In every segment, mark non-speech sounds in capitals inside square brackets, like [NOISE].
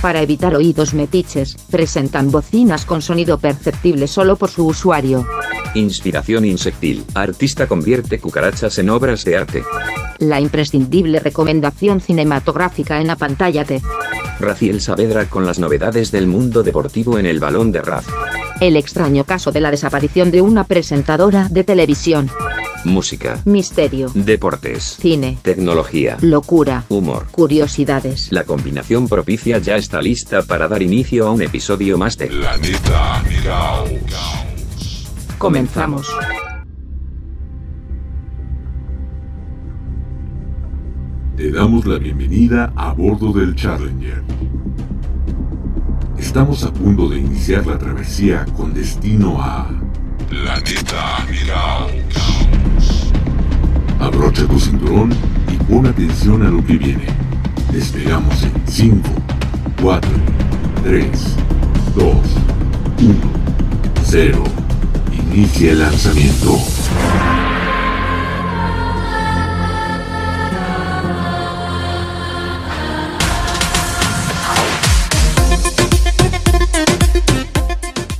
Para evitar oídos metiches, presentan bocinas con sonido perceptible solo por su usuario. Inspiración insectil. Artista convierte cucarachas en obras de arte. La imprescindible recomendación cinematográfica en la pantalla de Raciel Saavedra con las novedades del mundo deportivo en el balón de Raz. El extraño caso de la desaparición de una presentadora de televisión. Música. Misterio. Deportes. Cine. Tecnología. Locura. Humor. Curiosidades. La combinación propicia ya está lista para dar inicio a un episodio más de Planeta. Comenzamos. Te damos la bienvenida a bordo del Challenger. Estamos a punto de iniciar la travesía con destino a Planeta Caos. Abrocha tu cinturón y pon atención a lo que viene. Despegamos en 5, 4, 3, 2, 1, 0. Inicia el lanzamiento.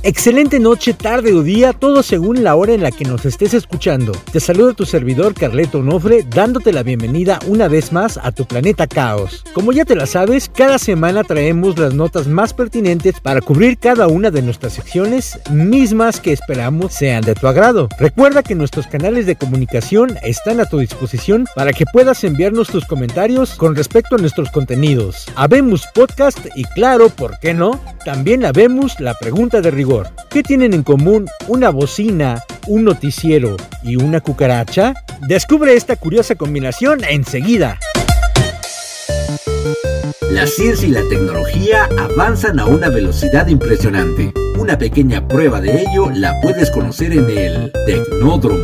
Excelente noche, tarde o día, todo según la hora en la que nos estés escuchando. Te saluda tu servidor Carleto Nofre, dándote la bienvenida una vez más a tu planeta Caos. Como ya te la sabes, cada semana traemos las notas más pertinentes para cubrir cada una de nuestras secciones, mismas que esperamos sean de tu agrado. Recuerda que nuestros canales de comunicación están a tu disposición para que puedas enviarnos tus comentarios con respecto a nuestros contenidos. Habemos Podcast y claro, ¿por qué no? También habemos la pregunta de rigor. ¿Qué tienen en común una bocina, un noticiero y una cucaracha? Descubre esta curiosa combinación enseguida. La ciencia y la tecnología avanzan a una velocidad impresionante. Una pequeña prueba de ello la puedes conocer en el Tecnódromo.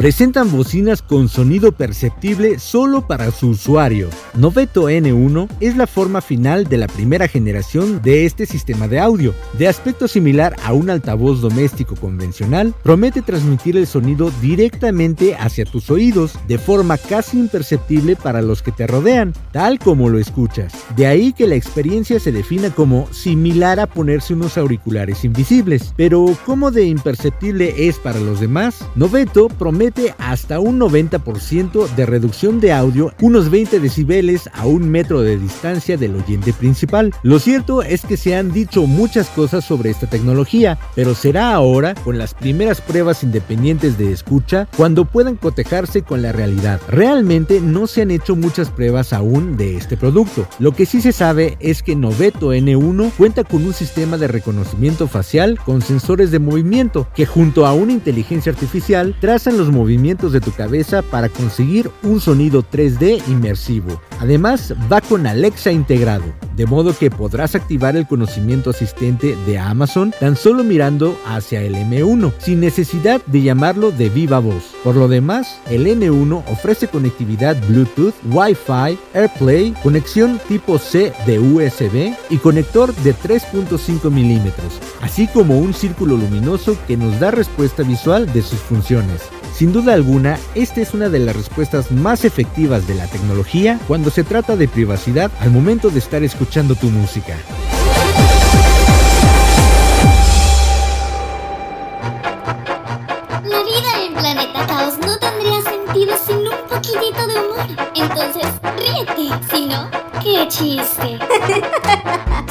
Presentan bocinas con sonido perceptible solo para su usuario. Noveto N1 es la forma final de la primera generación de este sistema de audio. De aspecto similar a un altavoz doméstico convencional, promete transmitir el sonido directamente hacia tus oídos de forma casi imperceptible para los que te rodean, tal como lo escuchas. De ahí que la experiencia se defina como similar a ponerse unos auriculares invisibles. Pero ¿cómo de imperceptible es para los demás? Noveto promete hasta un 90% de reducción de audio, unos 20 decibeles a un metro de distancia del oyente principal. Lo cierto es que se han dicho muchas cosas sobre esta tecnología, pero será ahora, con las primeras pruebas independientes de escucha, cuando puedan cotejarse con la realidad. Realmente no se han hecho muchas pruebas aún de este producto. Lo que sí se sabe es que Noveto N1 cuenta con un sistema de reconocimiento facial con sensores de movimiento que junto a una inteligencia artificial trazan los movimientos de tu cabeza para conseguir un sonido 3D inmersivo. Además, va con Alexa integrado, de modo que podrás activar el conocimiento asistente de Amazon tan solo mirando hacia el M1, sin necesidad de llamarlo de viva voz. Por lo demás, el N1 ofrece conectividad Bluetooth, Wi-Fi, AirPlay, conexión tipo C de USB y conector de 3.5 milímetros, así como un círculo luminoso que nos da respuesta visual de sus funciones. Sin duda alguna, esta es una de las respuestas más efectivas de la tecnología cuando se trata de privacidad al momento de estar escuchando tu música. La vida en Planeta Caos no tendría sentido sin un poquitito de humor. Entonces, ríete. Si no, qué chiste.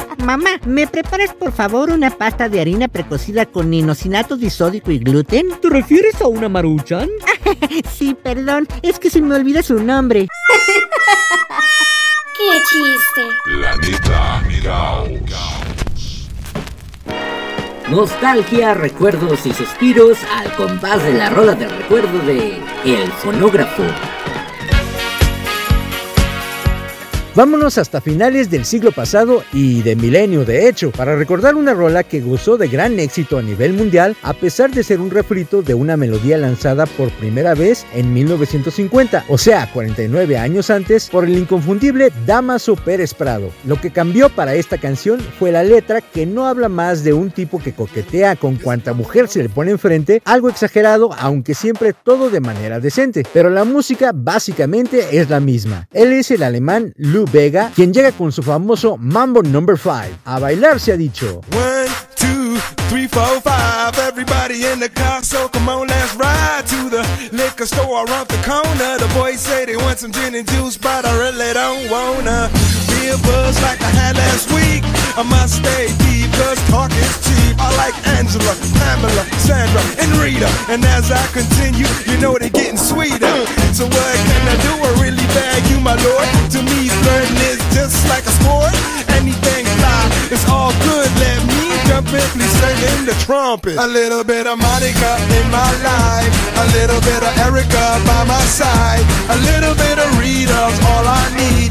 [LAUGHS] Mamá, ¿me preparas por favor una pasta de harina precocida con inosinato disódico y gluten? ¿Te refieres a una maruchan? [LAUGHS] sí, perdón, es que se me olvida su nombre. [LAUGHS] ¡Qué chiste! Planeta Caos. Nostalgia, recuerdos y suspiros al compás de la rola del recuerdo de El Fonógrafo. Vámonos hasta finales del siglo pasado y de milenio de hecho, para recordar una rola que gozó de gran éxito a nivel mundial a pesar de ser un refrito de una melodía lanzada por primera vez en 1950, o sea, 49 años antes, por el inconfundible Damaso Pérez Prado. Lo que cambió para esta canción fue la letra que no habla más de un tipo que coquetea con cuanta mujer se le pone enfrente, algo exagerado, aunque siempre todo de manera decente, pero la música básicamente es la misma. Él es el alemán Vega, quien llega con su famoso Mambo Number 5. A bailar se ha dicho. Three, four, five, everybody in the car, so come on, let's ride to the liquor store around the corner. The boys say they want some gin and juice, but I really don't wanna be a buzz like I had last week. I must stay deep, cause talk is cheap. I like Angela, Pamela, Sandra, and Rita. And as I continue, you know they're getting sweeter. So what can I do? I really bag you, my lord. To me, flirting is just like a sport. Anything fly, it's all good. Let me jump in, please sing the trumpet. A little bit of Monica in my life, a little bit of Erica by my side, a little bit of Rita's all I need,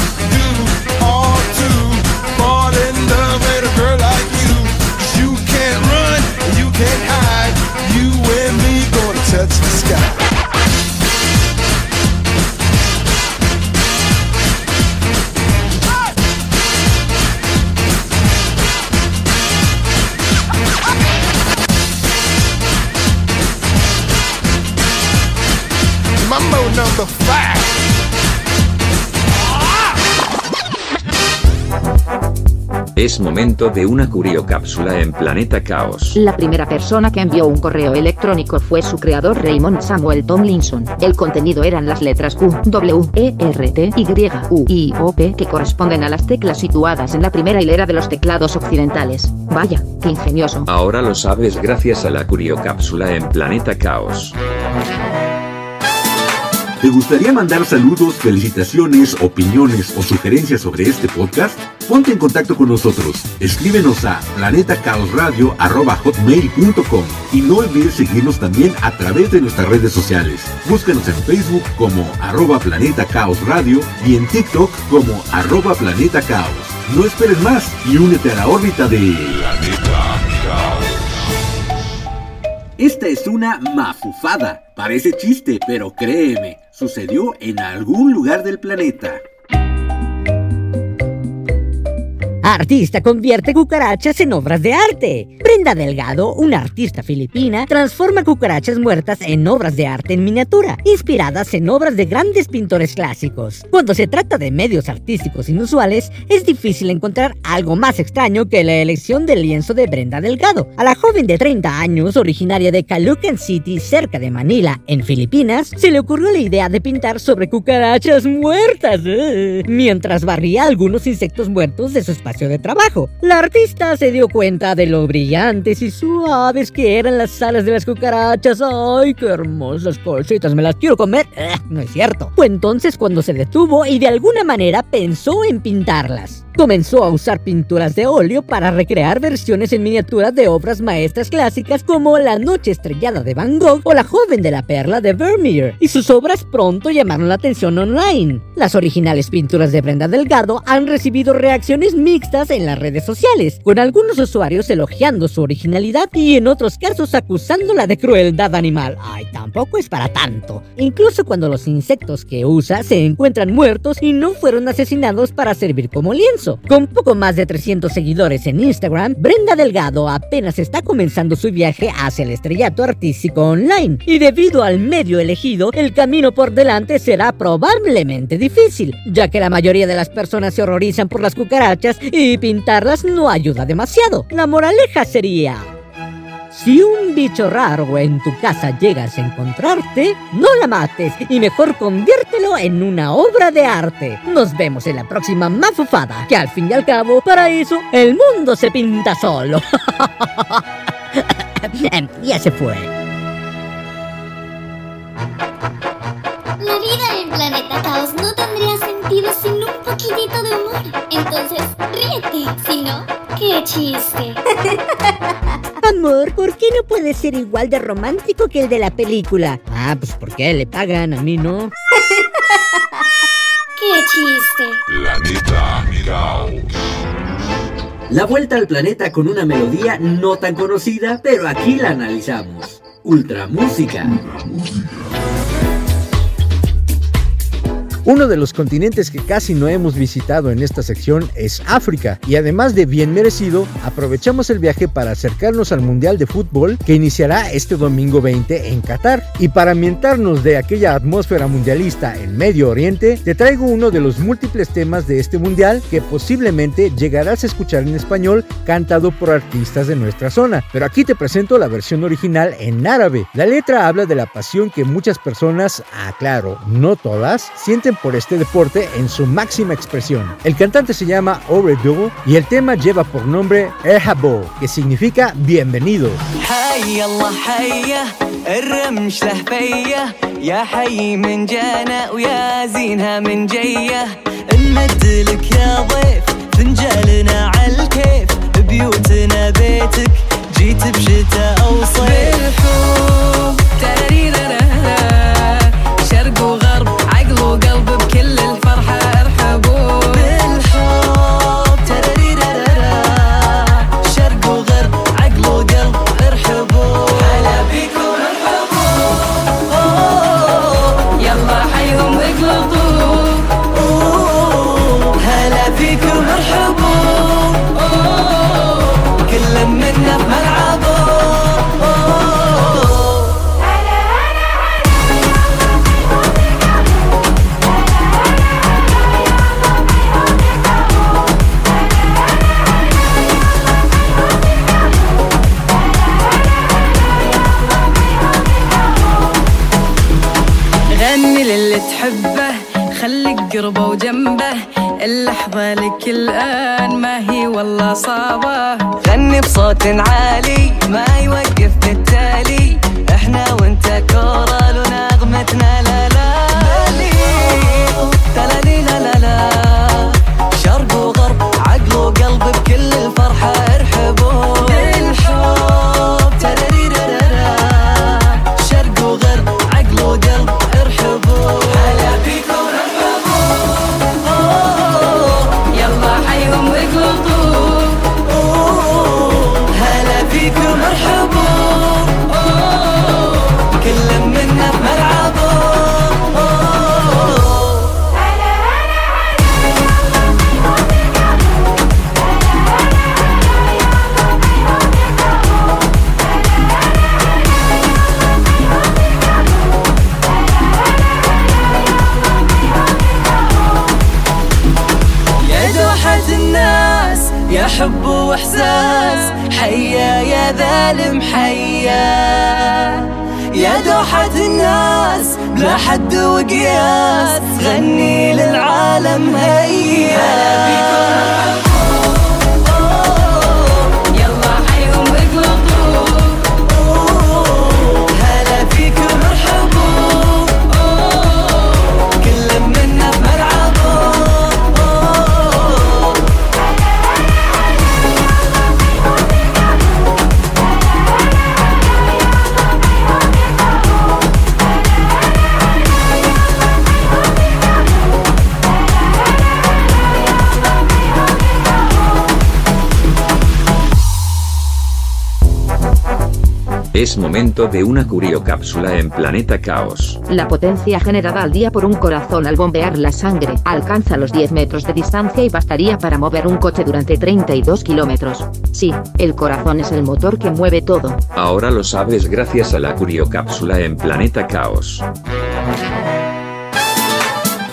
touch the sky. Number five. Es momento de una curiocápsula en Planeta Caos. La primera persona que envió un correo electrónico fue su creador Raymond Samuel Tomlinson. El contenido eran las letras Q, W, E, R, T, Y, U, I, O, P que corresponden a las teclas situadas en la primera hilera de los teclados occidentales. Vaya, qué ingenioso. Ahora lo sabes gracias a la curiocápsula en Planeta Caos. ¿Te gustaría mandar saludos, felicitaciones, opiniones o sugerencias sobre este podcast? Ponte en contacto con nosotros. Escríbenos a planetacaosradio.com y no olvides seguirnos también a través de nuestras redes sociales. Búscanos en Facebook como arroba Planeta Caos Radio y en TikTok como arroba Planeta Caos. No esperes más y únete a la órbita de Planeta Caos. Esta es una mafufada. Parece chiste, pero créeme, sucedió en algún lugar del planeta. Artista convierte cucarachas en obras de arte. Brenda Delgado, una artista filipina, transforma cucarachas muertas en obras de arte en miniatura, inspiradas en obras de grandes pintores clásicos. Cuando se trata de medios artísticos inusuales, es difícil encontrar algo más extraño que la elección del lienzo de Brenda Delgado. A la joven de 30 años, originaria de Caloocan City, cerca de Manila, en Filipinas, se le ocurrió la idea de pintar sobre cucarachas muertas, eh, mientras barría algunos insectos muertos de su espacio de trabajo. La artista se dio cuenta de lo brillantes y suaves que eran las alas de las cucarachas. ¡Ay, qué hermosas cositas! ¿Me las quiero comer? Eh, no es cierto. Fue entonces cuando se detuvo y de alguna manera pensó en pintarlas. Comenzó a usar pinturas de óleo para recrear versiones en miniatura de obras maestras clásicas como La Noche Estrellada de Van Gogh o La Joven de la Perla de Vermeer, y sus obras pronto llamaron la atención online. Las originales pinturas de Brenda Delgado han recibido reacciones mixtas en las redes sociales, con algunos usuarios elogiando su originalidad y en otros casos acusándola de crueldad animal. Ay, tampoco es para tanto. Incluso cuando los insectos que usa se encuentran muertos y no fueron asesinados para servir como lienzo. Con poco más de 300 seguidores en Instagram, Brenda Delgado apenas está comenzando su viaje hacia el estrellato artístico online. Y debido al medio elegido, el camino por delante será probablemente difícil, ya que la mayoría de las personas se horrorizan por las cucarachas y pintarlas no ayuda demasiado. La moraleja sería... Si un bicho raro en tu casa llegas a encontrarte, no la mates y mejor conviértelo en una obra de arte. Nos vemos en la próxima mafufada, que al fin y al cabo, para eso, el mundo se pinta solo. ya se fue. Planeta Caos no tendría sentido sin un poquitito de humor. Entonces, ríete. Si no, qué chiste. [LAUGHS] Amor, ¿por qué no puede ser igual de romántico que el de la película? Ah, pues porque le pagan, a mí no. [LAUGHS] ¡Qué chiste! Planeta Caos. La vuelta al planeta con una melodía no tan conocida, pero aquí la analizamos. Ultra Música. Uno de los continentes que casi no hemos visitado en esta sección es África y además de bien merecido, aprovechamos el viaje para acercarnos al Mundial de Fútbol que iniciará este domingo 20 en Qatar. Y para ambientarnos de aquella atmósfera mundialista en Medio Oriente, te traigo uno de los múltiples temas de este mundial que posiblemente llegarás a escuchar en español cantado por artistas de nuestra zona. Pero aquí te presento la versión original en árabe. La letra habla de la pasión que muchas personas, aclaro, no todas, sienten por este deporte en su máxima expresión. El cantante se llama Oredo y el tema lleva por nombre Erhabo, que significa bienvenido. حي الله حيه الرمش له فيه من عالم Es momento de una curiocápsula en Planeta Caos. La potencia generada al día por un corazón al bombear la sangre alcanza los 10 metros de distancia y bastaría para mover un coche durante 32 kilómetros. Sí, el corazón es el motor que mueve todo. Ahora lo sabes gracias a la curiocápsula en Planeta Caos.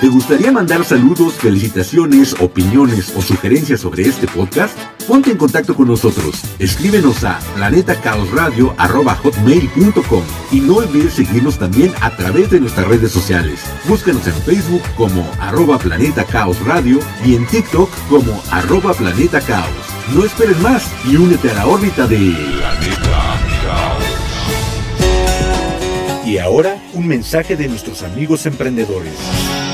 ¿Te gustaría mandar saludos, felicitaciones, opiniones o sugerencias sobre este podcast? Ponte en contacto con nosotros. Escríbenos a planetacaosradio.com y no olvides seguirnos también a través de nuestras redes sociales. Búscanos en Facebook como arroba Planeta Caos Radio y en TikTok como arroba Planeta Caos. No esperes más y únete a la órbita de Planeta Y ahora un mensaje de nuestros amigos emprendedores.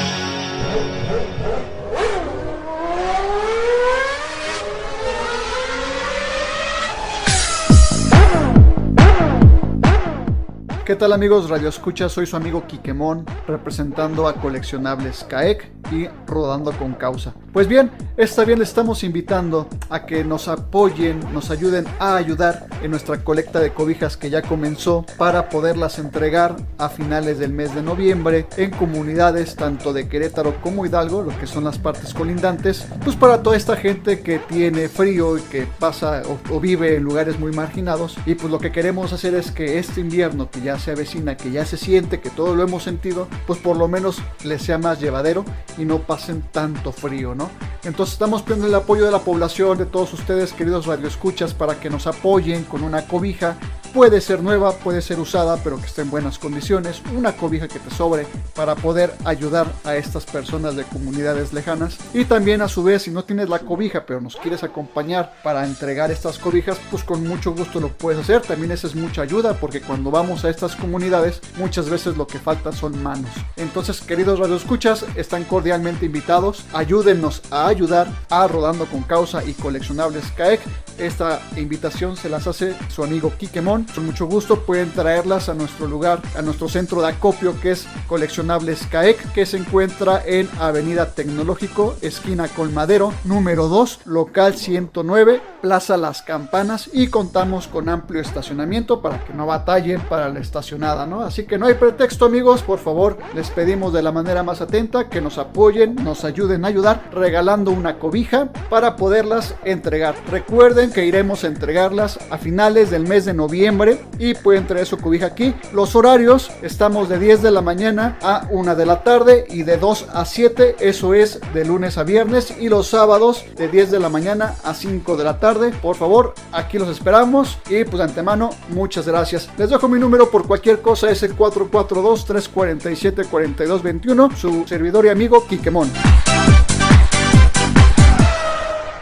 ¿Qué tal amigos Radio Escucha? Soy su amigo Quiquemón, representando a Coleccionables CAEC y Rodando con Causa. Pues bien, esta vez les estamos invitando a que nos apoyen, nos ayuden a ayudar en nuestra colecta de cobijas que ya comenzó para poderlas entregar a finales del mes de noviembre en comunidades tanto de Querétaro como Hidalgo, lo que son las partes colindantes, pues para toda esta gente que tiene frío y que pasa o, o vive en lugares muy marginados. Y pues lo que queremos hacer es que este invierno que ya se avecina, que ya se siente, que todo lo hemos sentido, pues por lo menos les sea más llevadero y no pasen tanto frío, ¿no? Entonces estamos pidiendo el apoyo de la población, de todos ustedes, queridos radioescuchas, para que nos apoyen con una cobija. Puede ser nueva, puede ser usada, pero que esté en buenas condiciones. Una cobija que te sobre para poder ayudar a estas personas de comunidades lejanas. Y también a su vez, si no tienes la cobija, pero nos quieres acompañar para entregar estas cobijas, pues con mucho gusto lo puedes hacer. También esa es mucha ayuda, porque cuando vamos a estas comunidades, muchas veces lo que falta son manos. Entonces, queridos radioescuchas, están cordialmente invitados. Ayúdennos a ayudar a Rodando con Causa y Coleccionables CAEC. Esta invitación se las hace su amigo Kikemon. Con mucho gusto pueden traerlas a nuestro lugar, a nuestro centro de acopio que es Coleccionables CAEC, que se encuentra en Avenida Tecnológico, esquina Colmadero, número 2, local 109, Plaza Las Campanas y contamos con amplio estacionamiento para que no batallen para la estacionada, ¿no? Así que no hay pretexto amigos, por favor, les pedimos de la manera más atenta que nos apoyen, nos ayuden a ayudar regalando una cobija para poderlas entregar. Recuerden que iremos a entregarlas a finales del mes de noviembre y pueden traer su cobija aquí. Los horarios estamos de 10 de la mañana a 1 de la tarde y de 2 a 7, eso es de lunes a viernes y los sábados de 10 de la mañana a 5 de la tarde. Por favor, aquí los esperamos y pues de antemano muchas gracias. Les dejo mi número por cualquier cosa, es el 442-347-4221, su servidor y amigo Quiquemón.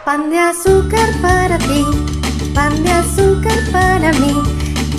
Pan de azúcar para ti, pan de azúcar para mí,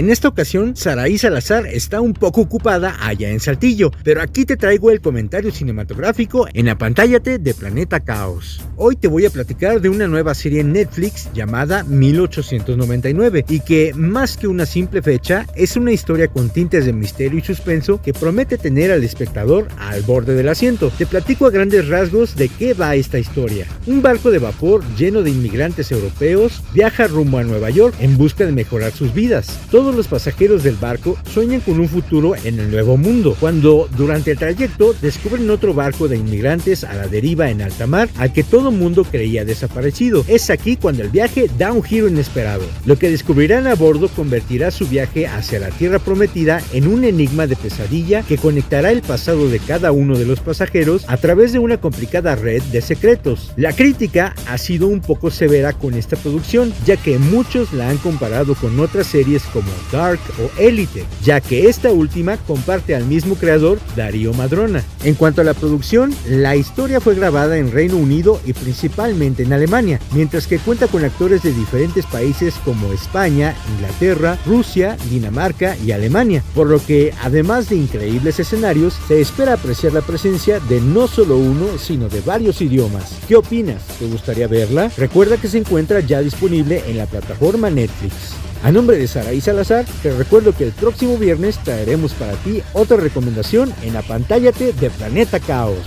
En esta ocasión, Saraí Salazar está un poco ocupada allá en Saltillo, pero aquí te traigo el comentario cinematográfico en Apantállate de Planeta Caos. Hoy te voy a platicar de una nueva serie en Netflix llamada 1899 y que, más que una simple fecha, es una historia con tintes de misterio y suspenso que promete tener al espectador al borde del asiento. Te platico a grandes rasgos de qué va esta historia. Un barco de vapor lleno de inmigrantes europeos viaja rumbo a Nueva York en busca de mejorar sus vidas. Los pasajeros del barco sueñan con un futuro en el nuevo mundo, cuando durante el trayecto descubren otro barco de inmigrantes a la deriva en alta mar al que todo mundo creía desaparecido. Es aquí cuando el viaje da un giro inesperado. Lo que descubrirán a bordo convertirá su viaje hacia la tierra prometida en un enigma de pesadilla que conectará el pasado de cada uno de los pasajeros a través de una complicada red de secretos. La crítica ha sido un poco severa con esta producción, ya que muchos la han comparado con otras series como Dark o Elite, ya que esta última comparte al mismo creador, Darío Madrona. En cuanto a la producción, la historia fue grabada en Reino Unido y principalmente en Alemania, mientras que cuenta con actores de diferentes países como España, Inglaterra, Rusia, Dinamarca y Alemania, por lo que además de increíbles escenarios, se espera apreciar la presencia de no solo uno, sino de varios idiomas. ¿Qué opinas? ¿Te gustaría verla? Recuerda que se encuentra ya disponible en la plataforma Netflix. A nombre de Saraí Salazar, te recuerdo que el próximo viernes traeremos para ti otra recomendación en Apantállate de Planeta Caos.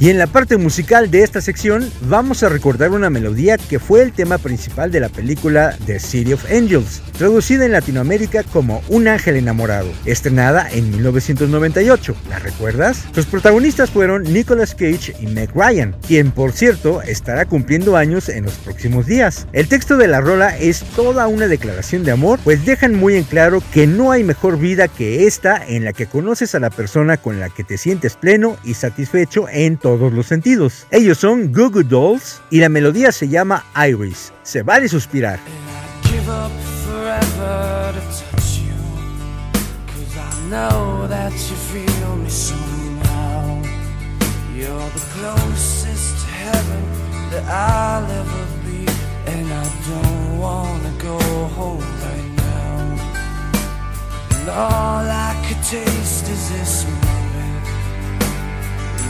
Y en la parte musical de esta sección vamos a recordar una melodía que fue el tema principal de la película The City of Angels, traducida en Latinoamérica como Un ángel enamorado, estrenada en 1998. ¿La recuerdas? Sus protagonistas fueron Nicolas Cage y Meg Ryan, quien por cierto estará cumpliendo años en los próximos días. El texto de la rola es toda una declaración de amor, pues dejan muy en claro que no hay mejor vida que esta en la que conoces a la persona con la que te sientes pleno y satisfecho en todos los sentidos. Ellos son Goo Goo Dolls y la melodía se llama Iris. Se vale suspirar.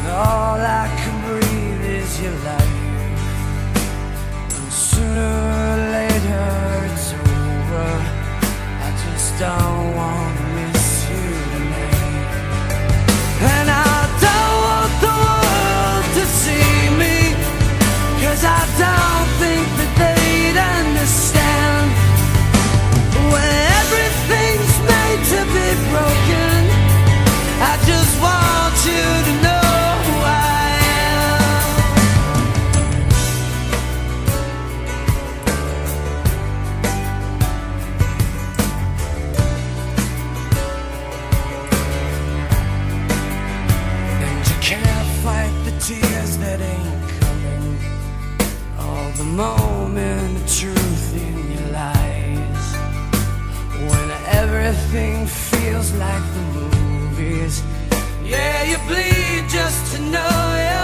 All I can breathe is your life. And sooner or later it's over. I just don't want everything feels like the movies. Yeah, you bleed just to know you're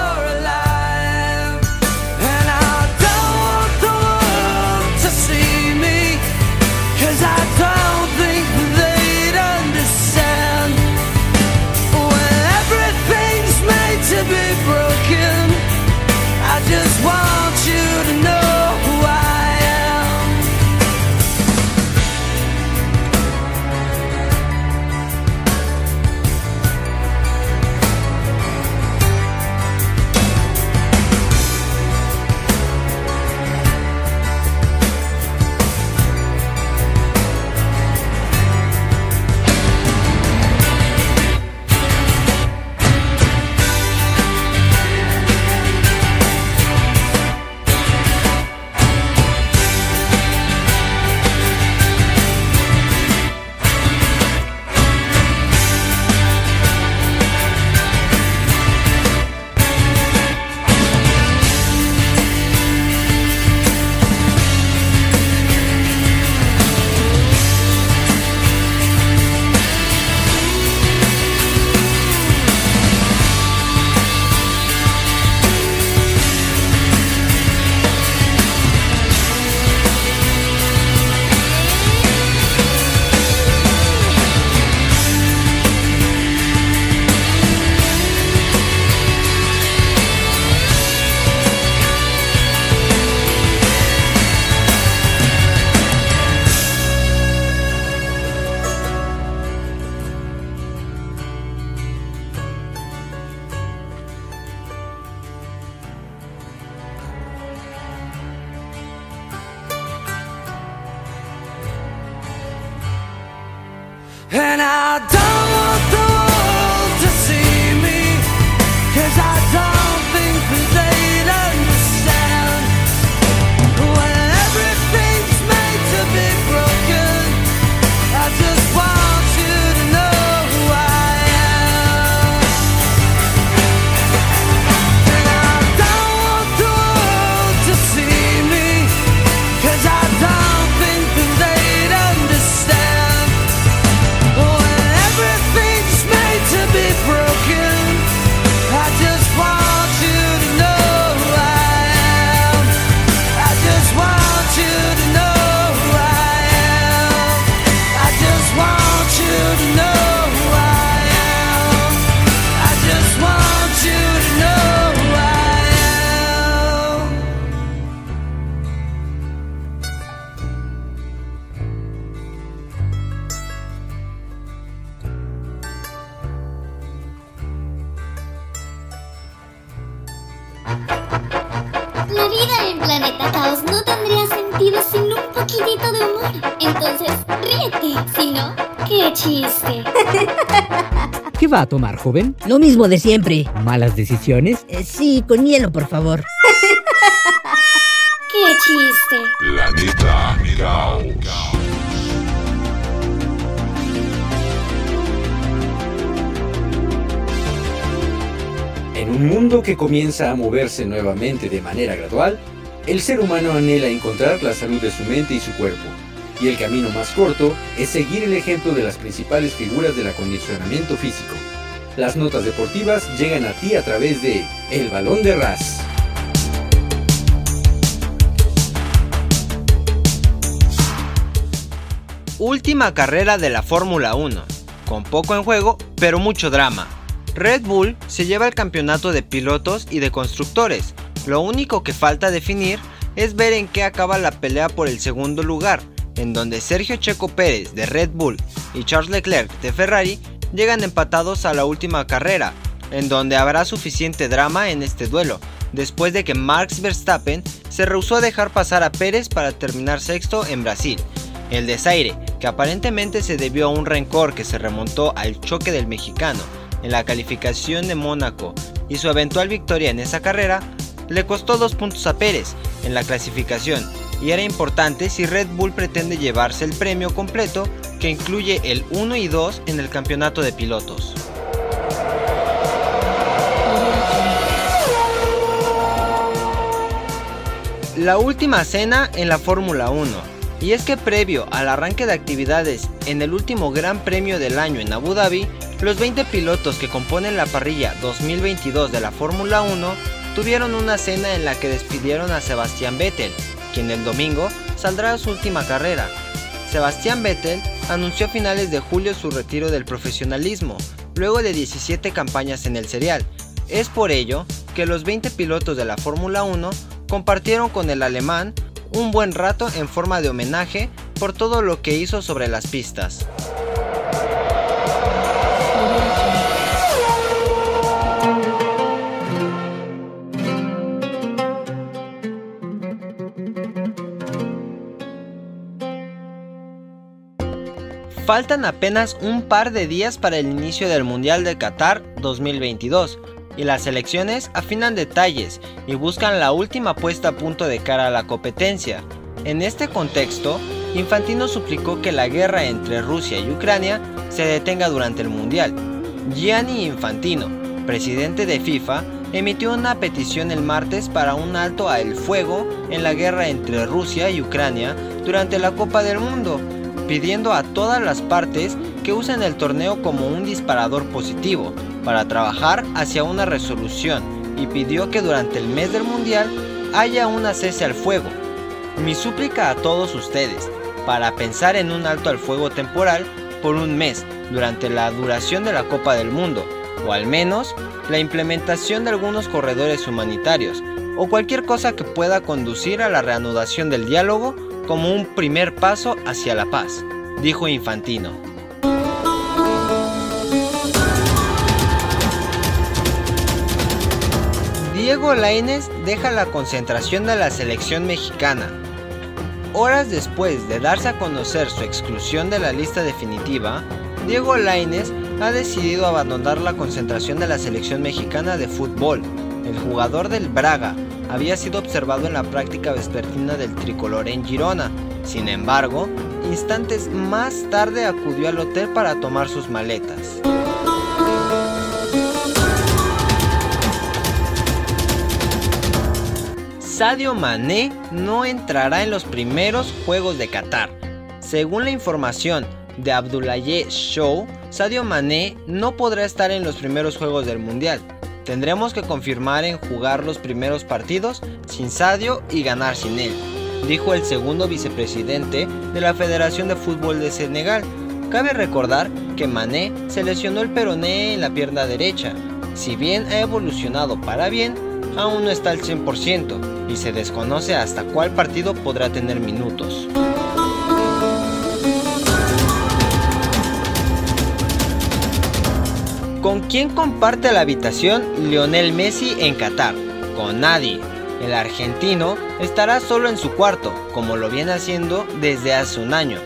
va a tomar, joven? Lo mismo de siempre. ¿Malas decisiones? Eh, sí, con hielo, por favor. [LAUGHS] ¡Qué chiste! Planeta Caos. En un mundo que comienza a moverse nuevamente de manera gradual, el ser humano anhela encontrar la salud de su mente y su cuerpo y el camino más corto es seguir el ejemplo de las principales figuras del acondicionamiento físico. Las notas deportivas llegan a ti a través de El Balón de Ras. Última carrera de la Fórmula 1, con poco en juego, pero mucho drama. Red Bull se lleva el campeonato de pilotos y de constructores. Lo único que falta definir es ver en qué acaba la pelea por el segundo lugar, en donde Sergio Checo Pérez de Red Bull y Charles Leclerc de Ferrari llegan empatados a la última carrera, en donde habrá suficiente drama en este duelo, después de que Max Verstappen se rehusó a dejar pasar a Pérez para terminar sexto en Brasil. El desaire, que aparentemente se debió a un rencor que se remontó al choque del mexicano en la calificación de Mónaco y su eventual victoria en esa carrera, le costó dos puntos a Pérez en la clasificación y era importante si Red Bull pretende llevarse el premio completo que incluye el 1 y 2 en el campeonato de pilotos. La última cena en la Fórmula 1. Y es que previo al arranque de actividades en el último Gran Premio del año en Abu Dhabi, los 20 pilotos que componen la parrilla 2022 de la Fórmula 1 tuvieron una cena en la que despidieron a Sebastián Vettel, quien el domingo saldrá a su última carrera. Sebastián Vettel anunció a finales de julio su retiro del profesionalismo, luego de 17 campañas en el serial. Es por ello que los 20 pilotos de la Fórmula 1 compartieron con el alemán un buen rato en forma de homenaje por todo lo que hizo sobre las pistas. Faltan apenas un par de días para el inicio del Mundial de Qatar 2022 y las selecciones afinan detalles y buscan la última puesta a punto de cara a la competencia. En este contexto, Infantino suplicó que la guerra entre Rusia y Ucrania se detenga durante el Mundial. Gianni Infantino, presidente de FIFA, emitió una petición el martes para un alto a el fuego en la guerra entre Rusia y Ucrania durante la Copa del Mundo pidiendo a todas las partes que usen el torneo como un disparador positivo para trabajar hacia una resolución y pidió que durante el mes del Mundial haya una cese al fuego. Mi súplica a todos ustedes para pensar en un alto al fuego temporal por un mes durante la duración de la Copa del Mundo, o al menos la implementación de algunos corredores humanitarios, o cualquier cosa que pueda conducir a la reanudación del diálogo como un primer paso hacia la paz, dijo Infantino. Diego Lainez deja la concentración de la selección mexicana. Horas después de darse a conocer su exclusión de la lista definitiva, Diego Lainez ha decidido abandonar la concentración de la selección mexicana de fútbol. El jugador del Braga había sido observado en la práctica vespertina del tricolor en Girona. Sin embargo, instantes más tarde acudió al hotel para tomar sus maletas. Sadio Mané no entrará en los primeros Juegos de Qatar. Según la información de Abdoulaye Show, Sadio Mané no podrá estar en los primeros Juegos del Mundial. Tendremos que confirmar en jugar los primeros partidos sin Sadio y ganar sin él, dijo el segundo vicepresidente de la Federación de Fútbol de Senegal. Cabe recordar que Mané se lesionó el peroné en la pierna derecha. Si bien ha evolucionado para bien, aún no está al 100% y se desconoce hasta cuál partido podrá tener minutos. ¿Con quién comparte la habitación Lionel Messi en Qatar? Con nadie. El argentino estará solo en su cuarto, como lo viene haciendo desde hace un año.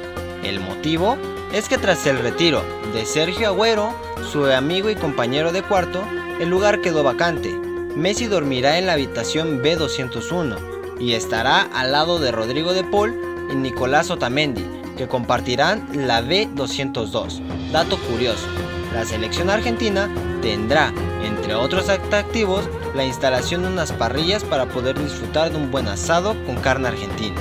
El motivo es que tras el retiro de Sergio Agüero, su amigo y compañero de cuarto, el lugar quedó vacante Messi dormirá en la habitación B201 y estará al lado de Rodrigo de Paul y Nicolás Otamendi, que compartirán la B202. Dato curioso, la selección argentina tendrá, entre otros atractivos, la instalación de unas parrillas para poder disfrutar de un buen asado con carne argentina.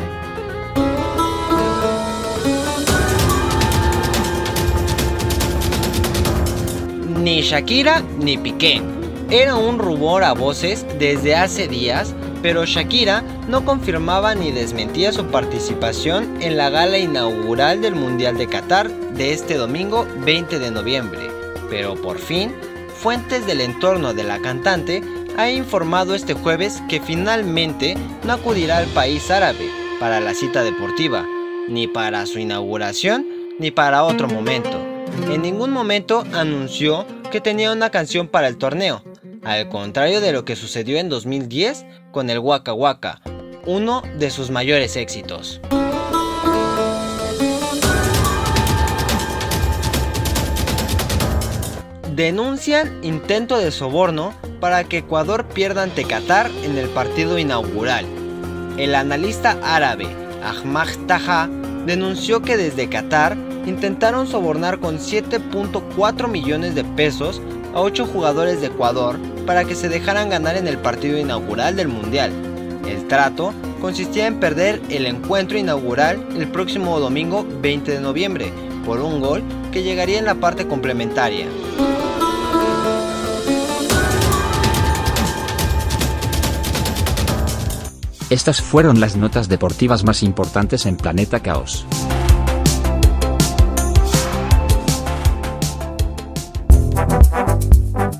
Ni Shakira ni Piqué era un rubor a voces desde hace días, pero Shakira no confirmaba ni desmentía su participación en la gala inaugural del Mundial de Qatar de este domingo 20 de noviembre. Pero por fin, fuentes del entorno de la cantante ha informado este jueves que finalmente no acudirá al país árabe para la cita deportiva, ni para su inauguración, ni para otro momento. En ningún momento anunció que tenía una canción para el torneo, al contrario de lo que sucedió en 2010 con el Waka Waka, uno de sus mayores éxitos. Denuncian intento de soborno para que Ecuador pierda ante Qatar en el partido inaugural. El analista árabe Ahmad Taha denunció que desde Qatar intentaron sobornar con 7.4 millones de pesos a 8 jugadores de Ecuador para que se dejaran ganar en el partido inaugural del Mundial. El trato consistía en perder el encuentro inaugural el próximo domingo 20 de noviembre por un gol que llegaría en la parte complementaria. Estas fueron las notas deportivas más importantes en Planeta Caos.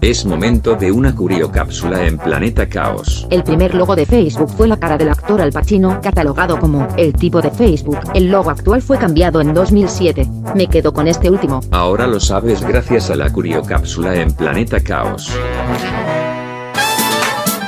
Es momento de una curiocápsula en Planeta Caos. El primer logo de Facebook fue la cara del actor Al Pacino, catalogado como el tipo de Facebook. El logo actual fue cambiado en 2007. Me quedo con este último. Ahora lo sabes gracias a la curiocápsula en Planeta Caos.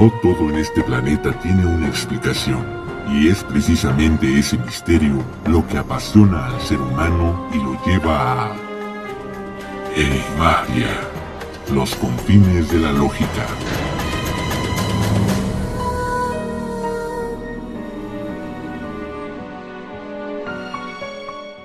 No todo en este planeta tiene una explicación, y es precisamente ese misterio lo que apasiona al ser humano y lo lleva a... Enigmaria, los confines de la lógica.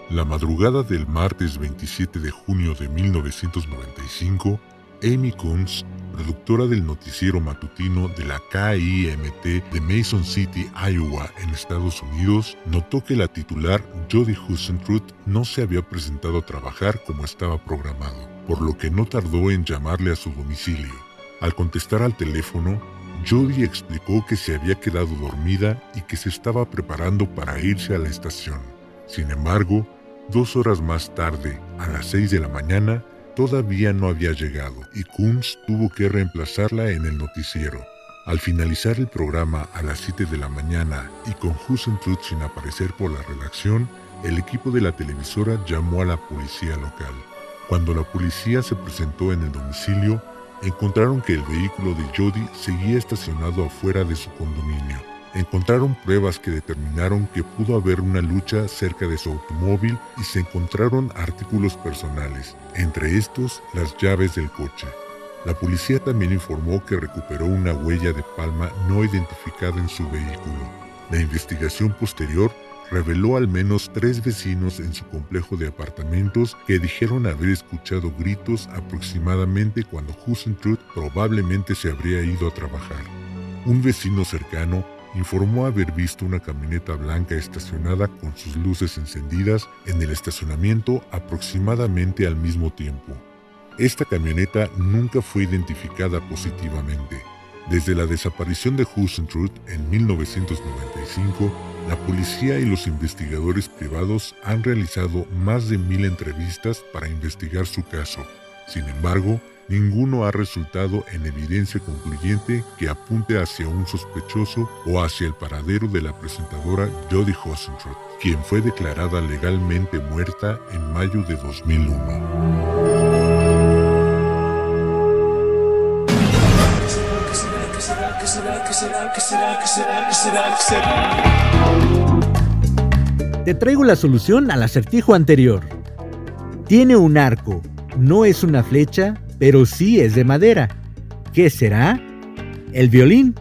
La madrugada del martes 27 de junio de 1995, Amy Coons productora del noticiero matutino de la KIMT de Mason City, Iowa, en Estados Unidos, notó que la titular Jody Hussentruth no se había presentado a trabajar como estaba programado, por lo que no tardó en llamarle a su domicilio. Al contestar al teléfono, Jody explicó que se había quedado dormida y que se estaba preparando para irse a la estación. Sin embargo, Dos horas más tarde, a las 6 de la mañana, todavía no había llegado y Kunz tuvo que reemplazarla en el noticiero. Al finalizar el programa a las 7 de la mañana y con Truth sin aparecer por la redacción, el equipo de la televisora llamó a la policía local. Cuando la policía se presentó en el domicilio, encontraron que el vehículo de Jody seguía estacionado afuera de su condominio. Encontraron pruebas que determinaron que pudo haber una lucha cerca de su automóvil y se encontraron artículos personales, entre estos las llaves del coche. La policía también informó que recuperó una huella de palma no identificada en su vehículo. La investigación posterior reveló al menos tres vecinos en su complejo de apartamentos que dijeron haber escuchado gritos aproximadamente cuando Truth probablemente se habría ido a trabajar. Un vecino cercano informó haber visto una camioneta blanca estacionada con sus luces encendidas en el estacionamiento aproximadamente al mismo tiempo. Esta camioneta nunca fue identificada positivamente. Desde la desaparición de Truth en 1995, la policía y los investigadores privados han realizado más de mil entrevistas para investigar su caso. Sin embargo, ninguno ha resultado en evidencia concluyente que apunte hacia un sospechoso o hacia el paradero de la presentadora Jodie Hossentroth, quien fue declarada legalmente muerta en mayo de 2001. Te traigo la solución al acertijo anterior. Tiene un arco, no es una flecha, pero sí es de madera. ¿Qué será? El violín.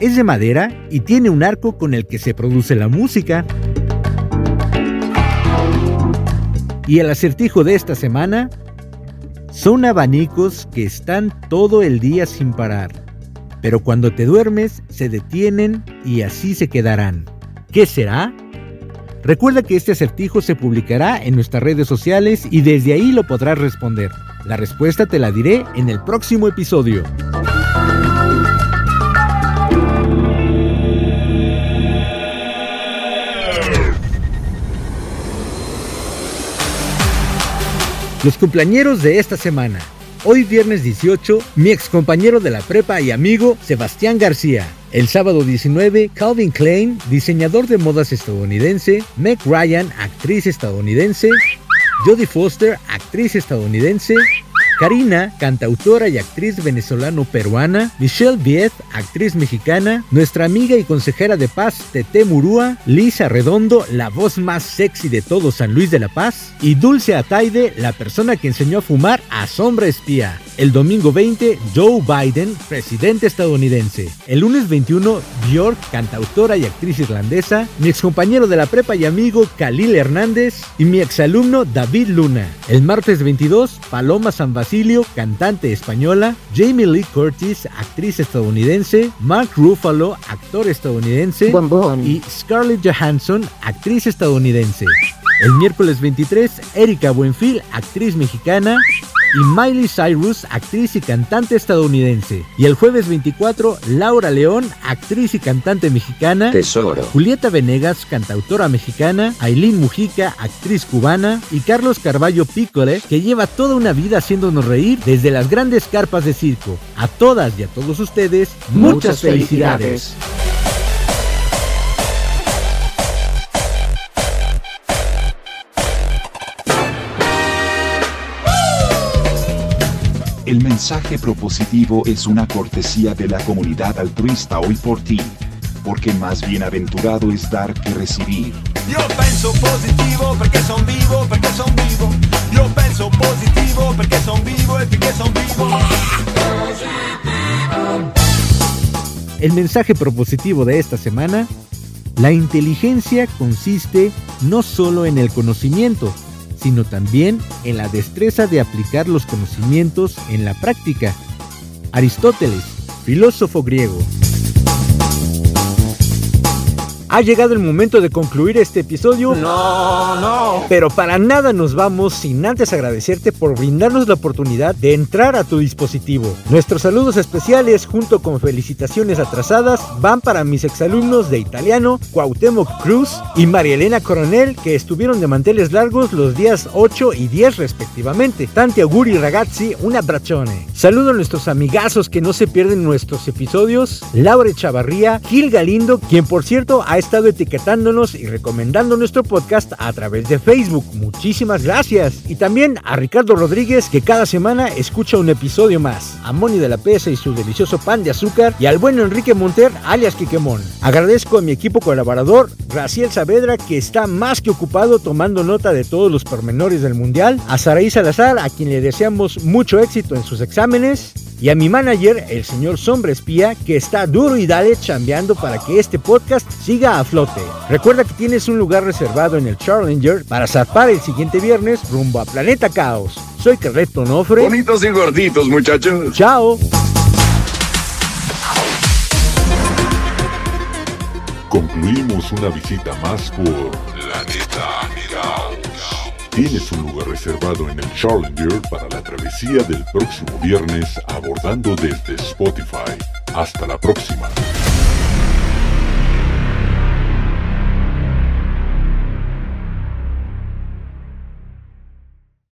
Es de madera y tiene un arco con el que se produce la música. Y el acertijo de esta semana son abanicos que están todo el día sin parar pero cuando te duermes se detienen y así se quedarán. ¿Qué será? Recuerda que este acertijo se publicará en nuestras redes sociales y desde ahí lo podrás responder. La respuesta te la diré en el próximo episodio. Los cumpleañeros de esta semana. Hoy viernes 18, mi ex compañero de la prepa y amigo Sebastián García. El sábado 19, Calvin Klein, diseñador de modas estadounidense, Meg Ryan, actriz estadounidense, Jodie Foster, actriz estadounidense, Karina, cantautora y actriz venezolano-peruana, Michelle Viet, actriz mexicana, nuestra amiga y consejera de paz Tete Murúa, Lisa Redondo, la voz más sexy de todo San Luis de la Paz, y Dulce Ataide, la persona que enseñó a fumar a Sombra Espía. El domingo 20, Joe Biden, presidente estadounidense. El lunes 21, Björk, cantautora y actriz irlandesa. Mi excompañero de la prepa y amigo Khalil Hernández. Y mi exalumno David Luna. El martes 22, Paloma San Basilio, cantante española. Jamie Lee Curtis, actriz estadounidense. Mark Ruffalo, actor estadounidense. Y Scarlett Johansson, actriz estadounidense. El miércoles 23, Erika Buenfil, actriz mexicana y Miley Cyrus, actriz y cantante estadounidense. Y el jueves 24, Laura León, actriz y cantante mexicana. Tesoro. Julieta Venegas, cantautora mexicana. Aileen Mujica, actriz cubana. Y Carlos Carballo Pícole, que lleva toda una vida haciéndonos reír desde las grandes carpas de circo. A todas y a todos ustedes, muchas, felicidades. El mensaje propositivo es una cortesía de la comunidad altruista hoy por ti. Porque más bienaventurado es dar que recibir. Yo pienso positivo porque son vivo, porque son vivo. Yo pienso positivo porque son vivo y porque son vivo. El mensaje propositivo de esta semana, la inteligencia consiste no solo en el conocimiento, sino también en la destreza de aplicar los conocimientos en la práctica. Aristóteles, filósofo griego. Ha llegado el momento de concluir este episodio. No, no. Pero para nada nos vamos sin antes agradecerte por brindarnos la oportunidad de entrar a tu dispositivo. Nuestros saludos especiales junto con felicitaciones atrasadas van para mis exalumnos de italiano, Cuauhtémoc Cruz y María Elena Coronel, que estuvieron de manteles largos los días 8 y 10 respectivamente. Tanti auguri ragazzi, un abbraccione. Saludo a nuestros amigazos que no se pierden nuestros episodios, Laura Chavarría, Gil Galindo, quien por cierto ha estado etiquetándonos y recomendando nuestro podcast a través de Facebook. Muchísimas gracias. Y también a Ricardo Rodríguez, que cada semana escucha un episodio más. A Moni de la PS y su delicioso pan de azúcar. Y al bueno Enrique Monter, alias Quiquemón. Agradezco a mi equipo colaborador, Raciel Saavedra, que está más que ocupado tomando nota de todos los pormenores del mundial. A Saraí Salazar, a quien le deseamos mucho éxito en sus exámenes. Y a mi manager, el señor Sombra Espía, que está duro y dale chambeando para que este podcast siga a flote. Recuerda que tienes un lugar reservado en el Challenger para zarpar el siguiente viernes rumbo a Planeta Caos. Soy Carleto Nofre. Bonitos y gorditos, muchachos. Chao. Concluimos una visita más por Planeta Caos. Tienes un lugar reservado en el Challenger para la travesía del próximo viernes abordando desde Spotify. Hasta la próxima.